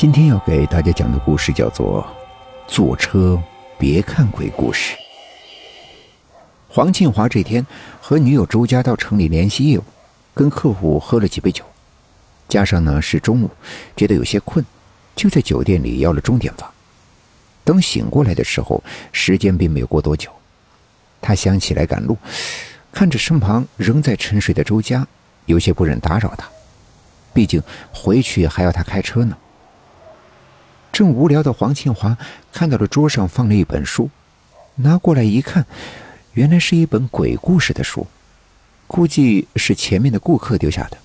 今天要给大家讲的故事叫做《坐车别看鬼故事》。黄庆华这天和女友周家到城里联系业务，跟客户喝了几杯酒，加上呢是中午，觉得有些困，就在酒店里要了钟点房。等醒过来的时候，时间并没有过多久，他想起来赶路，看着身旁仍在沉睡的周家，有些不忍打扰他，毕竟回去还要他开车呢。正无聊的黄庆华看到了桌上放了一本书，拿过来一看，原来是一本鬼故事的书，估计是前面的顾客丢下的。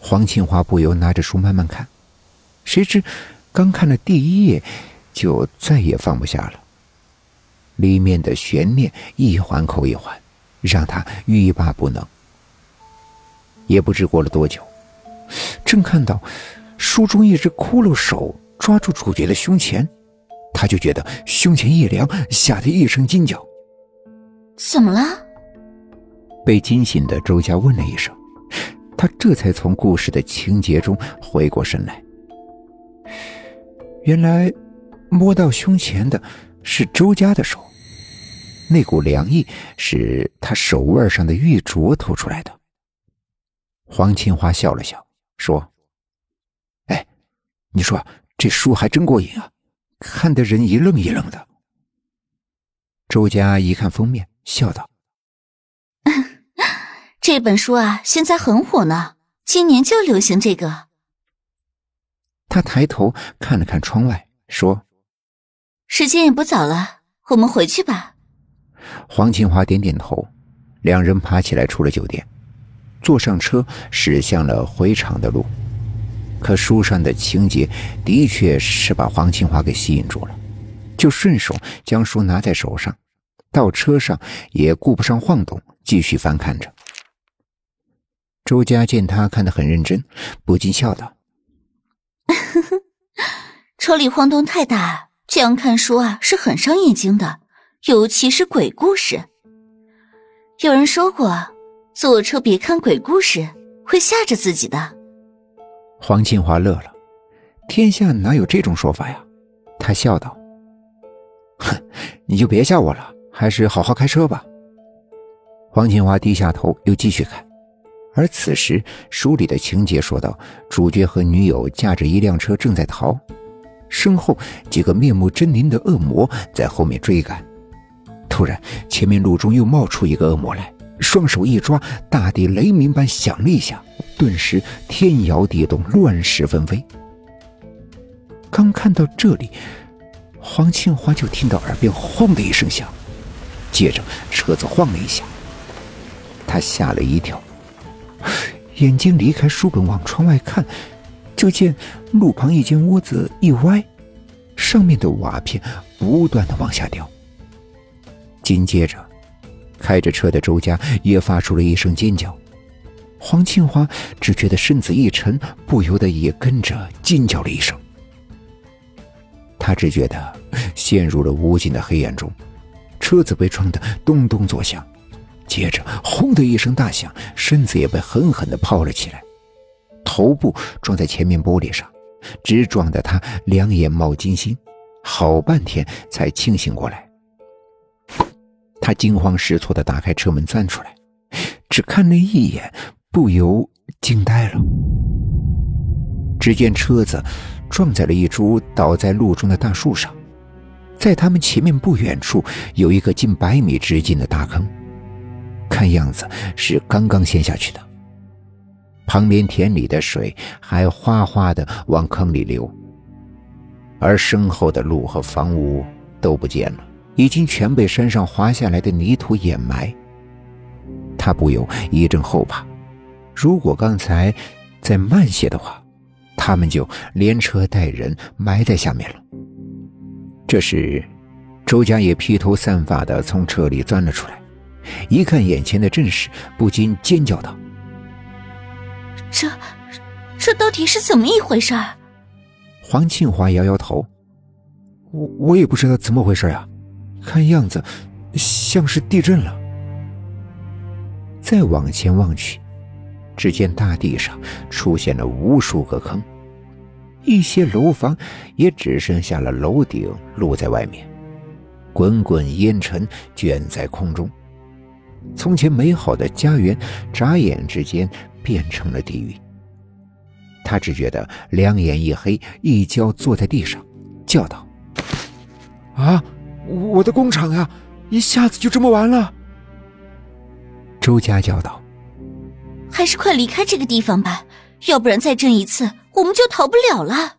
黄庆华不由拿着书慢慢看，谁知刚看了第一页，就再也放不下了。里面的悬念一环扣一环，让他欲罢不能。也不知过了多久，正看到。书中一只骷髅手抓住主角的胸前，他就觉得胸前一凉，吓得一声惊叫。怎么了？被惊醒的周家问了一声，他这才从故事的情节中回过神来。原来，摸到胸前的是周家的手，那股凉意是他手腕上的玉镯透出来的。黄清华笑了笑，说。你说这书还真过瘾啊，看得人一愣一愣的。周家一看封面，笑道：“这本书啊，现在很火呢，今年就流行这个。”他抬头看了看窗外，说：“时间也不早了，我们回去吧。”黄清华点点头，两人爬起来出了酒店，坐上车驶向了回厂的路。可书上的情节的确是把黄清华给吸引住了，就顺手将书拿在手上，到车上也顾不上晃动，继续翻看着。周家见他看得很认真，不禁笑道：“车里晃动太大，这样看书啊是很伤眼睛的，尤其是鬼故事。有人说过，坐车别看鬼故事，会吓着自己的。”黄清华乐了，天下哪有这种说法呀？他笑道：“哼，你就别吓我了，还是好好开车吧。”黄清华低下头，又继续开。而此时书里的情节说道：主角和女友驾着一辆车正在逃，身后几个面目狰狞的恶魔在后面追赶。突然，前面路中又冒出一个恶魔来。双手一抓，大地雷鸣般响了一下，顿时天摇地动，乱石纷飞。刚看到这里，黄庆华就听到耳边轰的一声响，接着车子晃了一下，他吓了一跳，眼睛离开书本往窗外看，就见路旁一间屋子一歪，上面的瓦片不断的往下掉，紧接着。开着车的周家也发出了一声尖叫，黄庆华只觉得身子一沉，不由得也跟着尖叫了一声。他只觉得陷入了无尽的黑暗中，车子被撞得咚咚作响，接着轰的一声大响，身子也被狠狠的抛了起来，头部撞在前面玻璃上，直撞得他两眼冒金星，好半天才清醒过来。他惊慌失措的打开车门钻出来，只看了一眼，不由惊呆了。只见车子撞在了一株倒在路中的大树上，在他们前面不远处有一个近百米直径的大坑，看样子是刚刚陷下去的。旁边田里的水还哗哗的往坑里流，而身后的路和房屋都不见了。已经全被山上滑下来的泥土掩埋，他不由一阵后怕。如果刚才再慢些的话，他们就连车带人埋在下面了。这时，周家也披头散发的从车里钻了出来，一看眼前的阵势，不禁尖叫道：“这，这到底是怎么一回事？”黄庆华摇摇头：“我我也不知道怎么回事呀。”看样子，像是地震了。再往前望去，只见大地上出现了无数个坑，一些楼房也只剩下了楼顶露在外面，滚滚烟尘卷在空中。从前美好的家园，眨眼之间变成了地狱。他只觉得两眼一黑，一跤坐在地上，叫道：“啊，我的工厂呀，一下子就这么完了！”周家叫道：“还是快离开这个地方吧，要不然再震一次，我们就逃不了了。”